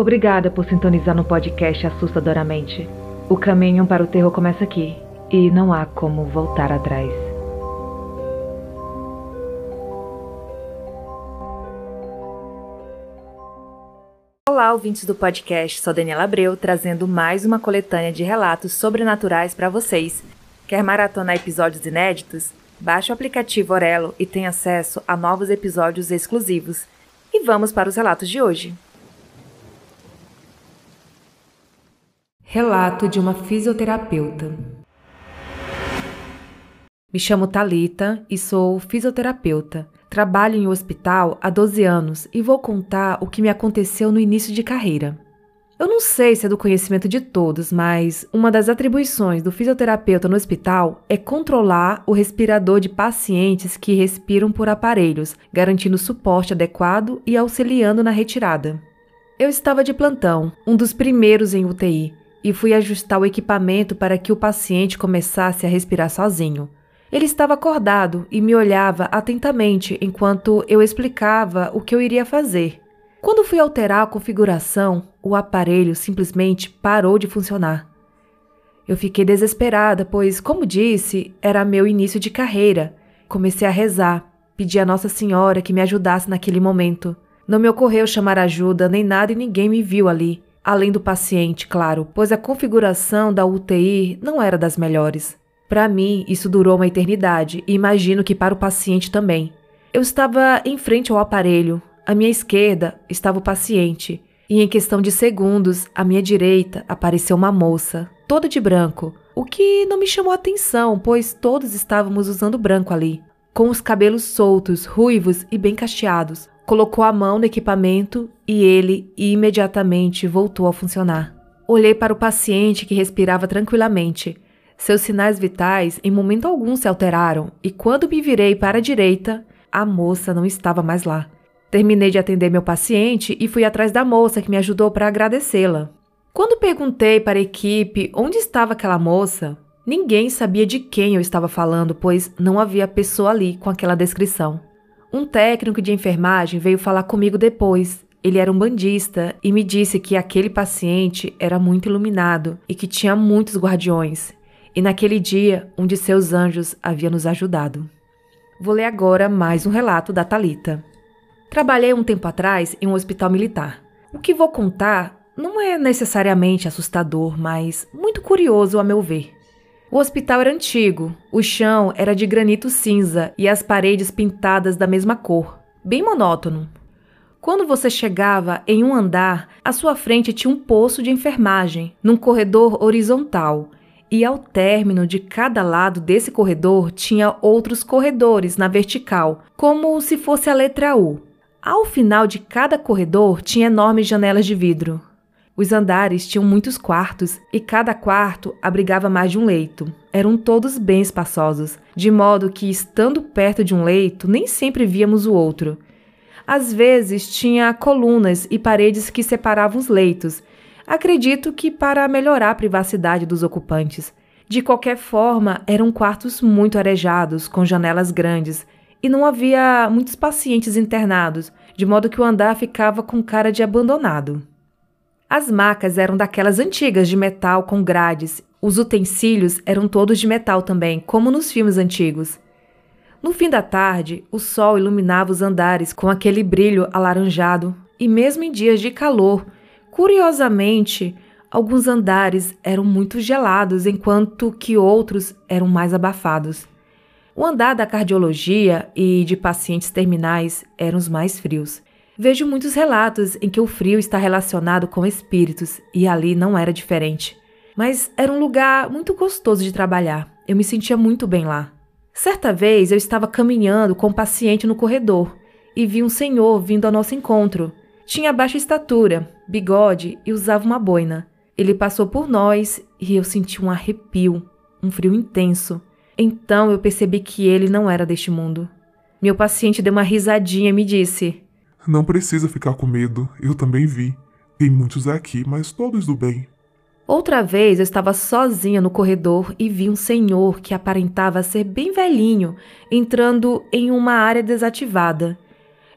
Obrigada por sintonizar no podcast Assustadoramente. O caminho para o terror começa aqui e não há como voltar atrás. Olá, ouvintes do podcast. Sou Daniela Abreu, trazendo mais uma coletânea de relatos sobrenaturais para vocês. Quer maratonar episódios inéditos? Baixe o aplicativo Orelo e tenha acesso a novos episódios exclusivos. E vamos para os relatos de hoje. Relato de uma fisioterapeuta. Me chamo Talita e sou fisioterapeuta. Trabalho em um hospital há 12 anos e vou contar o que me aconteceu no início de carreira. Eu não sei se é do conhecimento de todos, mas uma das atribuições do fisioterapeuta no hospital é controlar o respirador de pacientes que respiram por aparelhos, garantindo suporte adequado e auxiliando na retirada. Eu estava de plantão, um dos primeiros em UTI, e fui ajustar o equipamento para que o paciente começasse a respirar sozinho. Ele estava acordado e me olhava atentamente enquanto eu explicava o que eu iria fazer. Quando fui alterar a configuração, o aparelho simplesmente parou de funcionar. Eu fiquei desesperada, pois, como disse, era meu início de carreira. Comecei a rezar, pedi a Nossa Senhora que me ajudasse naquele momento. Não me ocorreu chamar ajuda nem nada e ninguém me viu ali. Além do paciente, claro, pois a configuração da UTI não era das melhores. Para mim, isso durou uma eternidade e imagino que para o paciente também. Eu estava em frente ao aparelho, à minha esquerda estava o paciente, e em questão de segundos, à minha direita apareceu uma moça, toda de branco, o que não me chamou atenção, pois todos estávamos usando branco ali, com os cabelos soltos, ruivos e bem cacheados. Colocou a mão no equipamento e ele imediatamente voltou a funcionar. Olhei para o paciente que respirava tranquilamente. Seus sinais vitais em momento algum se alteraram e quando me virei para a direita, a moça não estava mais lá. Terminei de atender meu paciente e fui atrás da moça que me ajudou para agradecê-la. Quando perguntei para a equipe onde estava aquela moça, ninguém sabia de quem eu estava falando, pois não havia pessoa ali com aquela descrição. Um técnico de enfermagem veio falar comigo depois. Ele era um bandista e me disse que aquele paciente era muito iluminado e que tinha muitos guardiões. E naquele dia, um de seus anjos havia nos ajudado. Vou ler agora mais um relato da Talita. Trabalhei um tempo atrás em um hospital militar. O que vou contar não é necessariamente assustador, mas muito curioso a meu ver. O hospital era antigo, o chão era de granito cinza e as paredes pintadas da mesma cor, bem monótono. Quando você chegava em um andar, à sua frente tinha um poço de enfermagem, num corredor horizontal, e ao término de cada lado desse corredor tinha outros corredores na vertical, como se fosse a letra U. Ao final de cada corredor tinha enormes janelas de vidro. Os andares tinham muitos quartos e cada quarto abrigava mais de um leito. Eram todos bem espaçosos, de modo que, estando perto de um leito, nem sempre víamos o outro. Às vezes tinha colunas e paredes que separavam os leitos, acredito que para melhorar a privacidade dos ocupantes. De qualquer forma, eram quartos muito arejados, com janelas grandes, e não havia muitos pacientes internados, de modo que o andar ficava com cara de abandonado. As macas eram daquelas antigas de metal com grades. Os utensílios eram todos de metal também, como nos filmes antigos. No fim da tarde, o sol iluminava os andares com aquele brilho alaranjado, e mesmo em dias de calor, curiosamente, alguns andares eram muito gelados, enquanto que outros eram mais abafados. O andar da cardiologia e de pacientes terminais eram os mais frios. Vejo muitos relatos em que o frio está relacionado com espíritos e ali não era diferente. Mas era um lugar muito gostoso de trabalhar. Eu me sentia muito bem lá. Certa vez eu estava caminhando com um paciente no corredor e vi um senhor vindo ao nosso encontro. Tinha baixa estatura, bigode e usava uma boina. Ele passou por nós e eu senti um arrepio, um frio intenso. Então eu percebi que ele não era deste mundo. Meu paciente deu uma risadinha e me disse: Não precisa ficar com medo, eu também vi. Tem muitos aqui, mas todos do bem. Outra vez eu estava sozinha no corredor e vi um senhor que aparentava ser bem velhinho entrando em uma área desativada.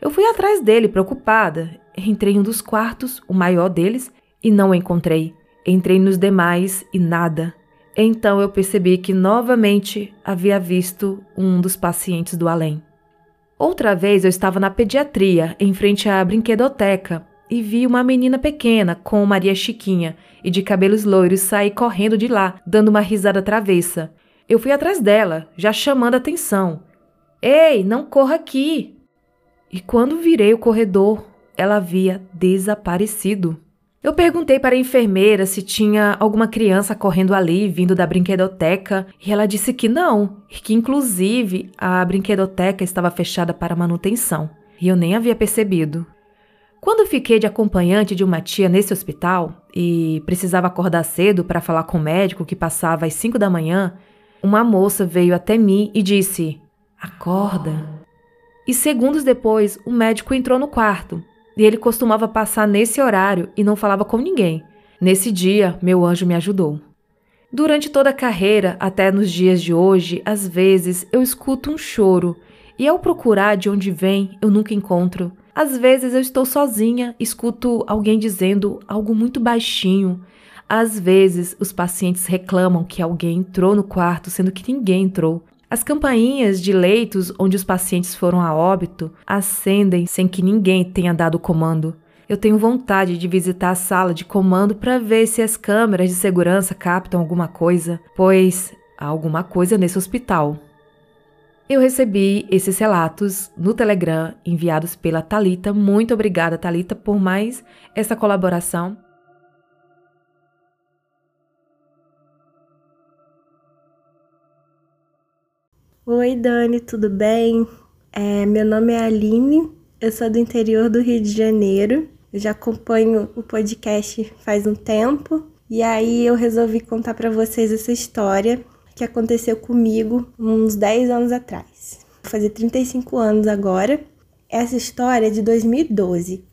Eu fui atrás dele, preocupada, entrei em um dos quartos, o maior deles, e não o encontrei. Entrei nos demais e nada. Então eu percebi que novamente havia visto um dos pacientes do além. Outra vez eu estava na pediatria, em frente à brinquedoteca, e vi uma menina pequena com Maria Chiquinha e de cabelos loiros sair correndo de lá, dando uma risada travessa. Eu fui atrás dela, já chamando a atenção. Ei, não corra aqui! E quando virei o corredor, ela havia desaparecido. Eu perguntei para a enfermeira se tinha alguma criança correndo ali, vindo da brinquedoteca, e ela disse que não, e que inclusive a brinquedoteca estava fechada para manutenção, e eu nem havia percebido. Quando fiquei de acompanhante de uma tia nesse hospital e precisava acordar cedo para falar com o médico que passava às 5 da manhã, uma moça veio até mim e disse: Acorda. E segundos depois, o médico entrou no quarto e ele costumava passar nesse horário e não falava com ninguém. Nesse dia, meu anjo me ajudou. Durante toda a carreira, até nos dias de hoje, às vezes eu escuto um choro e ao procurar de onde vem, eu nunca encontro. Às vezes eu estou sozinha, escuto alguém dizendo algo muito baixinho. Às vezes os pacientes reclamam que alguém entrou no quarto, sendo que ninguém entrou. As campainhas de leitos onde os pacientes foram a óbito acendem sem que ninguém tenha dado comando. Eu tenho vontade de visitar a sala de comando para ver se as câmeras de segurança captam alguma coisa, pois há alguma coisa nesse hospital. Eu recebi esses relatos no Telegram enviados pela Talita. Muito obrigada, Talita, por mais essa colaboração. Oi, Dani, tudo bem? É, meu nome é Aline, eu sou do interior do Rio de Janeiro. Eu já acompanho o podcast faz um tempo e aí eu resolvi contar para vocês essa história que aconteceu comigo uns 10 anos atrás. Vou fazer 35 anos agora. Essa história é de 2012.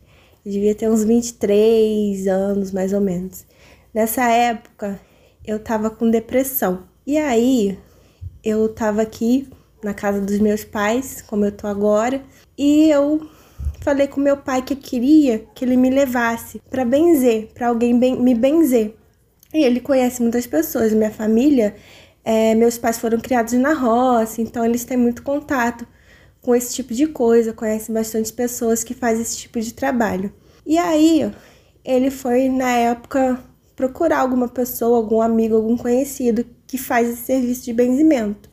Eu devia ter uns 23 anos, mais ou menos. Nessa época, eu tava com depressão. E aí, eu tava aqui na casa dos meus pais, como eu tô agora, e eu falei com meu pai que eu queria que ele me levasse para benzer, para alguém ben me benzer. E ele conhece muitas pessoas, minha família, é, meus pais foram criados na roça, então eles têm muito contato com esse tipo de coisa, conhecem bastante pessoas que fazem esse tipo de trabalho. E aí, ele foi na época procurar alguma pessoa, algum amigo, algum conhecido que faz esse serviço de benzimento.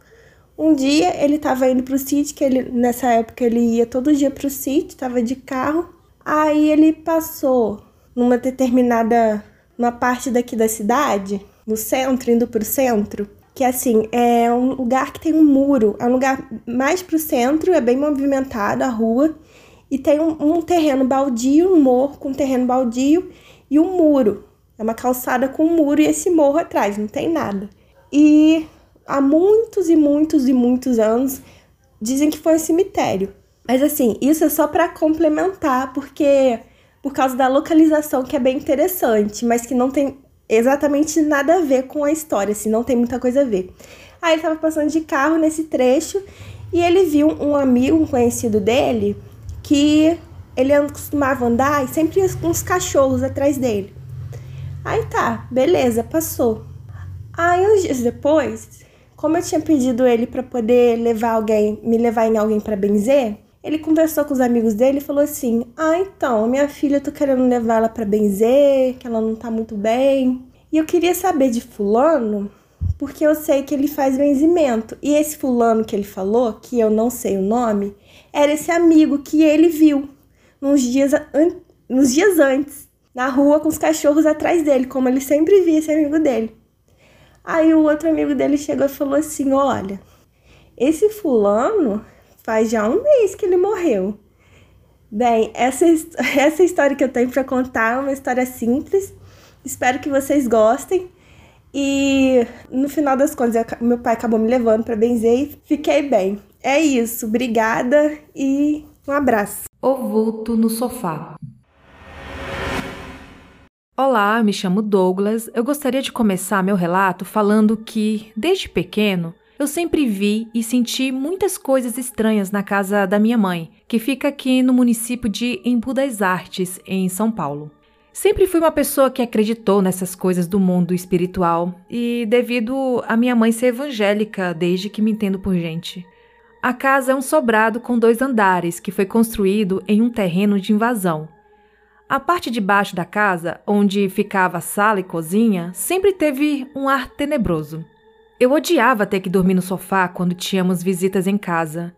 Um dia ele estava indo para o sítio, que ele nessa época ele ia todo dia para o sítio, estava de carro. Aí ele passou numa determinada uma parte daqui da cidade, no centro, indo para o centro, que assim é um lugar que tem um muro, é um lugar mais para o centro, é bem movimentado a rua e tem um, um terreno baldio, um morro com um terreno baldio e um muro. É uma calçada com um muro e esse morro atrás, não tem nada. E há muitos e muitos e muitos anos dizem que foi um cemitério. Mas assim, isso é só para complementar, porque por causa da localização que é bem interessante, mas que não tem exatamente nada a ver com a história, assim, não tem muita coisa a ver. Aí ele tava passando de carro nesse trecho e ele viu um amigo, um conhecido dele, que ele costumava andar e sempre ia com uns cachorros atrás dele. Aí tá, beleza, passou. Aí, uns dias depois, como eu tinha pedido ele para poder levar alguém, me levar em alguém para benzer, ele conversou com os amigos dele e falou assim: "Ah, então, minha filha, eu tô querendo levar ela para benzer, que ela não tá muito bem. E eu queria saber de fulano, porque eu sei que ele faz benzimento. E esse fulano que ele falou, que eu não sei o nome, era esse amigo que ele viu nos dias, an nos dias antes, na rua com os cachorros atrás dele, como ele sempre via esse amigo dele. Aí o outro amigo dele chegou e falou assim: Olha, esse fulano faz já um mês que ele morreu. Bem, essa, essa história que eu tenho para contar é uma história simples. Espero que vocês gostem. E no final das contas, meu pai acabou me levando para benzer e fiquei bem. É isso, obrigada e um abraço. O vulto no sofá. Olá, me chamo Douglas. Eu gostaria de começar meu relato falando que, desde pequeno, Eu sempre vi e senti muitas coisas estranhas na casa da minha mãe, que fica aqui no município de Embu das Artes, em São Paulo. Sempre fui uma pessoa que acreditou nessas coisas do mundo espiritual e devido a minha mãe ser evangélica desde que me entendo por gente. A casa é um sobrado com dois andares que foi construído em um terreno de invasão. A parte de baixo da casa, onde ficava a sala e cozinha, sempre teve um ar tenebroso. Eu odiava ter que dormir no sofá quando tínhamos visitas em casa.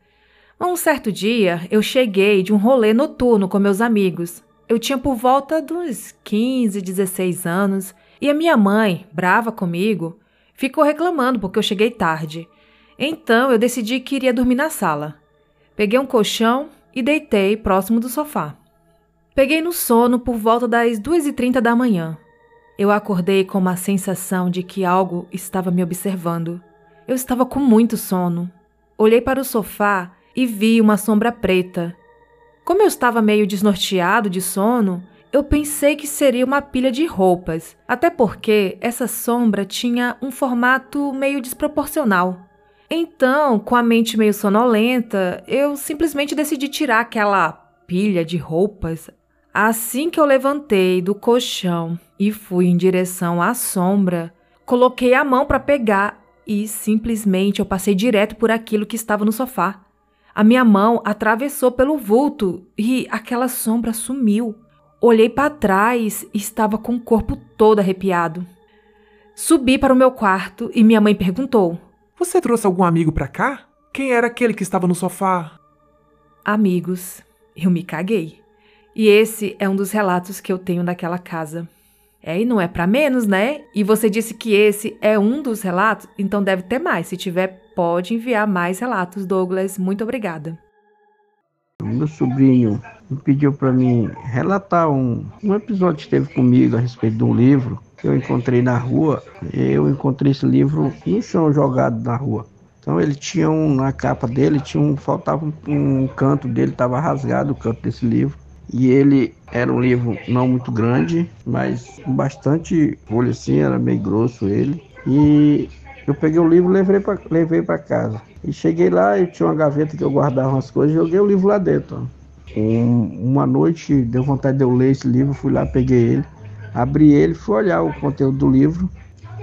Um certo dia, eu cheguei de um rolê noturno com meus amigos. Eu tinha por volta dos 15, 16 anos e a minha mãe, brava comigo, ficou reclamando porque eu cheguei tarde. Então eu decidi que iria dormir na sala. Peguei um colchão e deitei próximo do sofá. Peguei no sono por volta das 2h30 da manhã. Eu acordei com uma sensação de que algo estava me observando. Eu estava com muito sono. Olhei para o sofá e vi uma sombra preta. Como eu estava meio desnorteado de sono, eu pensei que seria uma pilha de roupas, até porque essa sombra tinha um formato meio desproporcional. Então, com a mente meio sonolenta, eu simplesmente decidi tirar aquela pilha de roupas Assim que eu levantei do colchão e fui em direção à sombra, coloquei a mão para pegar e simplesmente eu passei direto por aquilo que estava no sofá. A minha mão atravessou pelo vulto e aquela sombra sumiu. Olhei para trás e estava com o corpo todo arrepiado. Subi para o meu quarto e minha mãe perguntou: Você trouxe algum amigo para cá? Quem era aquele que estava no sofá? Amigos. Eu me caguei. E esse é um dos relatos que eu tenho daquela casa. É, e não é para menos, né? E você disse que esse é um dos relatos, então deve ter mais. Se tiver, pode enviar mais relatos, Douglas. Muito obrigada. Meu sobrinho pediu para mim relatar um, um episódio que teve comigo a respeito de um livro que eu encontrei na rua. Eu encontrei esse livro no chão jogado na rua. Então ele tinha um na capa dele, tinha um faltava um, um canto dele, estava rasgado o canto desse livro. E ele era um livro não muito grande, mas com bastante folha assim, era meio grosso ele. E eu peguei o livro e levei para casa. E cheguei lá e tinha uma gaveta que eu guardava umas coisas joguei o livro lá dentro. Um, uma noite deu vontade de eu ler esse livro, fui lá, peguei ele, abri ele, fui olhar o conteúdo do livro.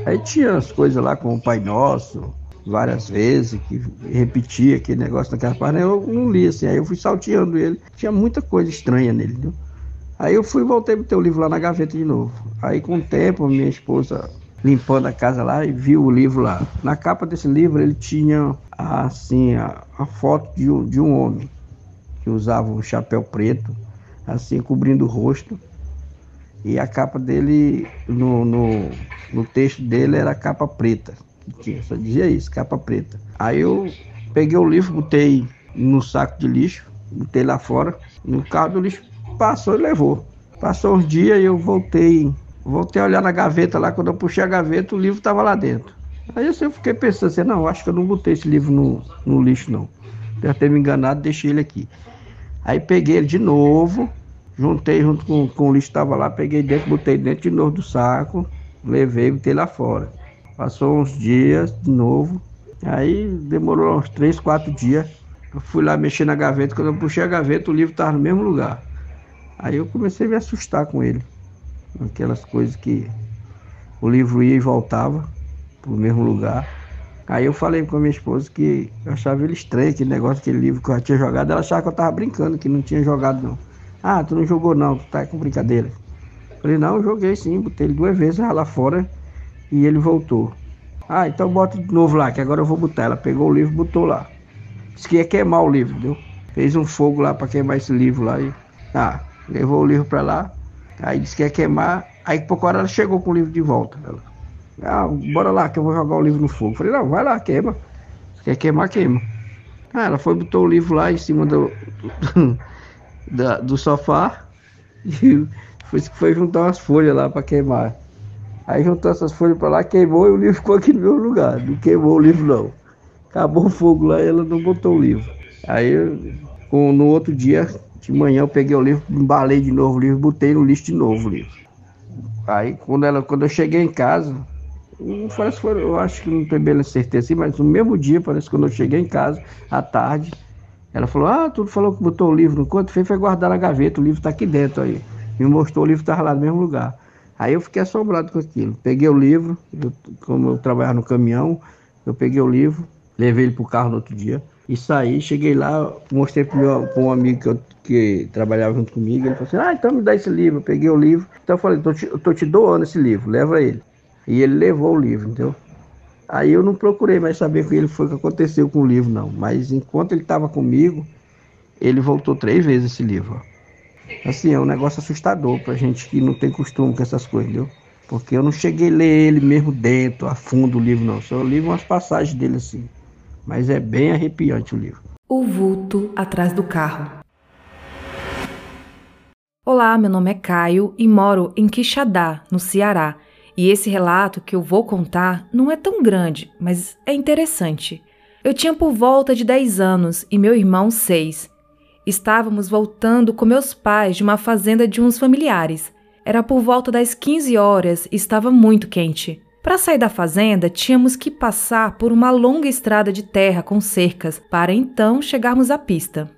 Aí tinha as coisas lá como o Pai Nosso, várias vezes, que repetia aquele negócio naquela página, eu não li assim, aí eu fui salteando ele, tinha muita coisa estranha nele, viu? Aí eu fui voltei pro teu livro lá na gaveta de novo. Aí com o tempo, minha esposa limpando a casa lá e viu o livro lá. Na capa desse livro ele tinha assim a, a foto de um, de um homem que usava um chapéu preto, assim cobrindo o rosto. E a capa dele, no, no, no texto dele era a capa preta tinha, só dizia isso, capa preta. Aí eu peguei o livro, botei no saco de lixo, botei lá fora, no carro do lixo, passou e levou. Passou uns dias e eu voltei, voltei a olhar na gaveta lá, quando eu puxei a gaveta, o livro estava lá dentro. Aí assim, eu fiquei pensando assim, não, acho que eu não botei esse livro no, no lixo não. Deve ter me enganado, deixei ele aqui. Aí peguei ele de novo, juntei junto com, com o lixo que estava lá, peguei dentro, botei dentro de novo do saco, levei e botei lá fora. Passou uns dias de novo. Aí demorou uns três, quatro dias. Eu fui lá mexer na gaveta. Quando eu puxei a gaveta, o livro estava no mesmo lugar. Aí eu comecei a me assustar com ele. Aquelas coisas que o livro ia e voltava para o mesmo lugar. Aí eu falei com a minha esposa que eu achava ele estranho, aquele negócio, aquele livro que eu já tinha jogado. Ela achava que eu estava brincando, que não tinha jogado não. Ah, tu não jogou não, tu tá com brincadeira. falei, não, eu joguei sim, botei ele duas vezes lá fora e ele voltou. Ah, então bota de novo lá, que agora eu vou botar. Ela pegou o livro e botou lá. Disse que ia queimar o livro, entendeu? Fez um fogo lá para queimar esse livro lá. E, ah, levou o livro para lá. Aí disse que ia queimar. Aí por hora ela chegou com o livro de volta. Ela, ah, bora lá que eu vou jogar o livro no fogo. Falei, não, vai lá, queima. Se quer queimar, queima. Ah, ela foi botou o livro lá em cima do, do, do sofá e foi, foi juntar umas folhas lá para queimar. Aí juntou essas folhas para lá, queimou e o livro ficou aqui no meu lugar. Não queimou o livro não. Acabou o fogo lá e ela não botou o livro. Aí com, no outro dia, de manhã, eu peguei o livro, embalei de novo o livro, botei no lixo de novo o livro. Aí quando, ela, quando eu cheguei em casa, Parece que foi, eu acho que não tenho bem certeza assim, mas no mesmo dia, parece que quando eu cheguei em casa, à tarde, ela falou: Ah, tu falou que botou o livro no fez foi guardar na gaveta, o livro está aqui dentro aí. Me mostrou o livro estava lá no mesmo lugar. Aí eu fiquei assombrado com aquilo. Peguei o livro, eu, como eu trabalhava no caminhão, eu peguei o livro, levei ele para o carro no outro dia e saí. Cheguei lá, mostrei para um amigo que, eu, que trabalhava junto comigo. Ele falou assim: Ah, então me dá esse livro. Eu peguei o livro. Então eu falei: tô te, tô te doando esse livro, leva ele. E ele levou o livro, entendeu? Aí eu não procurei mais saber o que ele foi que aconteceu com o livro, não. Mas enquanto ele estava comigo, ele voltou três vezes esse livro. Assim, é um negócio assustador pra gente que não tem costume com essas coisas, entendeu? Porque eu não cheguei a ler ele mesmo dentro, a fundo o livro, não. Só li umas passagens dele assim. Mas é bem arrepiante o livro. O vulto atrás do carro. Olá, meu nome é Caio e moro em Quixadá, no Ceará. E esse relato que eu vou contar não é tão grande, mas é interessante. Eu tinha por volta de 10 anos e meu irmão 6. Estávamos voltando com meus pais de uma fazenda de uns familiares. Era por volta das 15 horas e estava muito quente. Para sair da fazenda, tínhamos que passar por uma longa estrada de terra com cercas para então chegarmos à pista.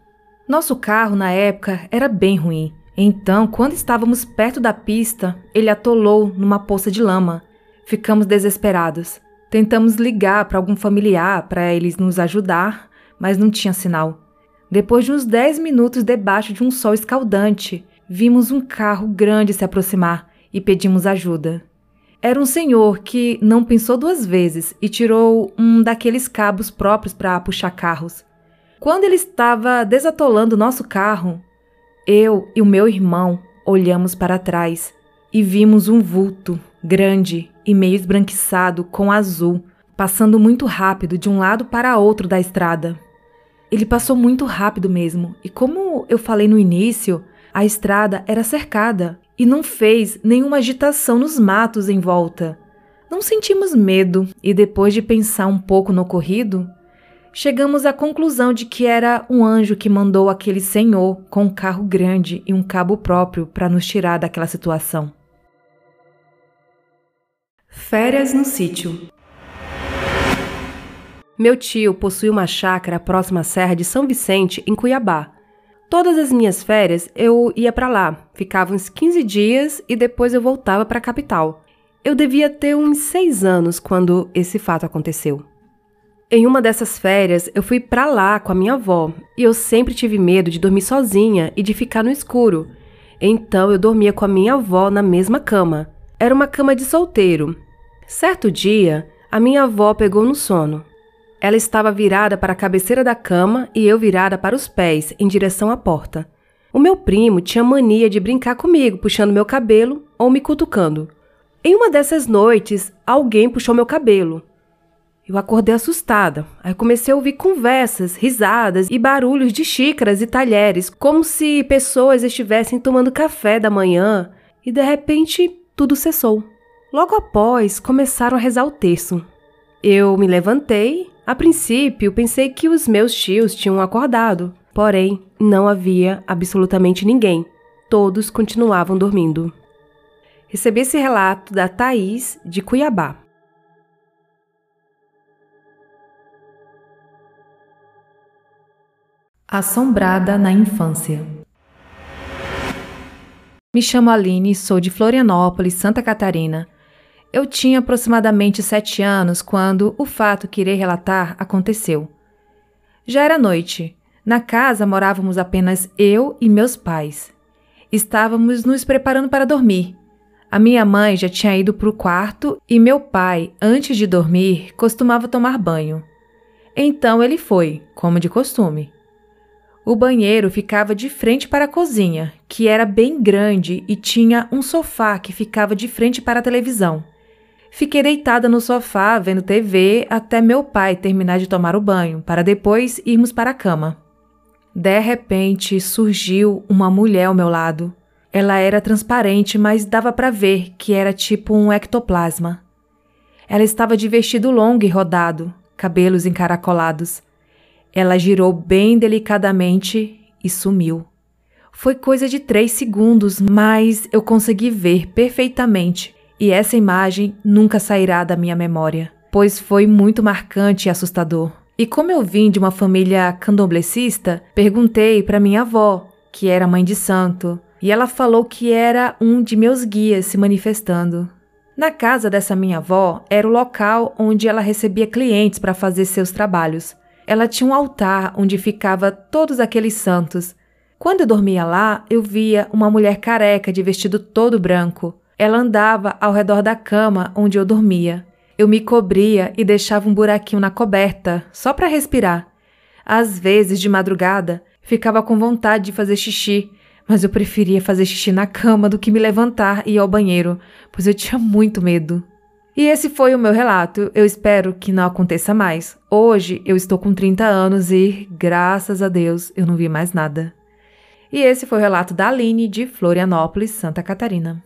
Nosso carro na época era bem ruim. Então, quando estávamos perto da pista, ele atolou numa poça de lama. Ficamos desesperados. Tentamos ligar para algum familiar para eles nos ajudar, mas não tinha sinal. Depois de uns 10 minutos debaixo de um sol escaldante, vimos um carro grande se aproximar e pedimos ajuda. Era um senhor que não pensou duas vezes e tirou um daqueles cabos próprios para puxar carros. Quando ele estava desatolando nosso carro, eu e o meu irmão olhamos para trás e vimos um vulto grande e meio esbranquiçado com azul, passando muito rápido de um lado para outro da estrada. Ele passou muito rápido mesmo, e como eu falei no início, a estrada era cercada e não fez nenhuma agitação nos matos em volta. Não sentimos medo e, depois de pensar um pouco no ocorrido, chegamos à conclusão de que era um anjo que mandou aquele senhor com um carro grande e um cabo próprio para nos tirar daquela situação. Férias no sítio. Meu tio possui uma chácara próxima à Serra de São Vicente, em Cuiabá. Todas as minhas férias eu ia para lá, ficava uns 15 dias e depois eu voltava para a capital. Eu devia ter uns 6 anos quando esse fato aconteceu. Em uma dessas férias, eu fui para lá com a minha avó e eu sempre tive medo de dormir sozinha e de ficar no escuro. Então eu dormia com a minha avó na mesma cama. Era uma cama de solteiro. Certo dia, a minha avó pegou no sono. Ela estava virada para a cabeceira da cama e eu virada para os pés, em direção à porta. O meu primo tinha mania de brincar comigo, puxando meu cabelo ou me cutucando. Em uma dessas noites, alguém puxou meu cabelo. Eu acordei assustada. Aí comecei a ouvir conversas, risadas e barulhos de xícaras e talheres, como se pessoas estivessem tomando café da manhã, e de repente tudo cessou. Logo após, começaram a rezar o terço. Eu me levantei. A princípio, pensei que os meus tios tinham acordado, porém, não havia absolutamente ninguém. Todos continuavam dormindo. Recebi esse relato da Thaís, de Cuiabá. Assombrada na infância. Me chamo Aline, sou de Florianópolis, Santa Catarina. Eu tinha aproximadamente sete anos quando o fato que irei relatar aconteceu. Já era noite. Na casa morávamos apenas eu e meus pais. Estávamos nos preparando para dormir. A minha mãe já tinha ido para o quarto e meu pai, antes de dormir, costumava tomar banho. Então ele foi, como de costume. O banheiro ficava de frente para a cozinha, que era bem grande e tinha um sofá que ficava de frente para a televisão. Fiquei deitada no sofá vendo TV até meu pai terminar de tomar o banho, para depois irmos para a cama. De repente surgiu uma mulher ao meu lado. Ela era transparente, mas dava para ver que era tipo um ectoplasma. Ela estava de vestido longo e rodado, cabelos encaracolados. Ela girou bem delicadamente e sumiu. Foi coisa de três segundos, mas eu consegui ver perfeitamente e essa imagem nunca sairá da minha memória, pois foi muito marcante e assustador. E como eu vim de uma família candomblessista, perguntei para minha avó, que era mãe de santo, e ela falou que era um de meus guias se manifestando. Na casa dessa minha avó era o local onde ela recebia clientes para fazer seus trabalhos. Ela tinha um altar onde ficava todos aqueles santos. Quando eu dormia lá, eu via uma mulher careca de vestido todo branco. Ela andava ao redor da cama onde eu dormia. Eu me cobria e deixava um buraquinho na coberta, só para respirar. Às vezes, de madrugada, ficava com vontade de fazer xixi, mas eu preferia fazer xixi na cama do que me levantar e ir ao banheiro, pois eu tinha muito medo. E esse foi o meu relato. Eu espero que não aconteça mais. Hoje eu estou com 30 anos e, graças a Deus, eu não vi mais nada. E esse foi o relato da Aline de Florianópolis, Santa Catarina.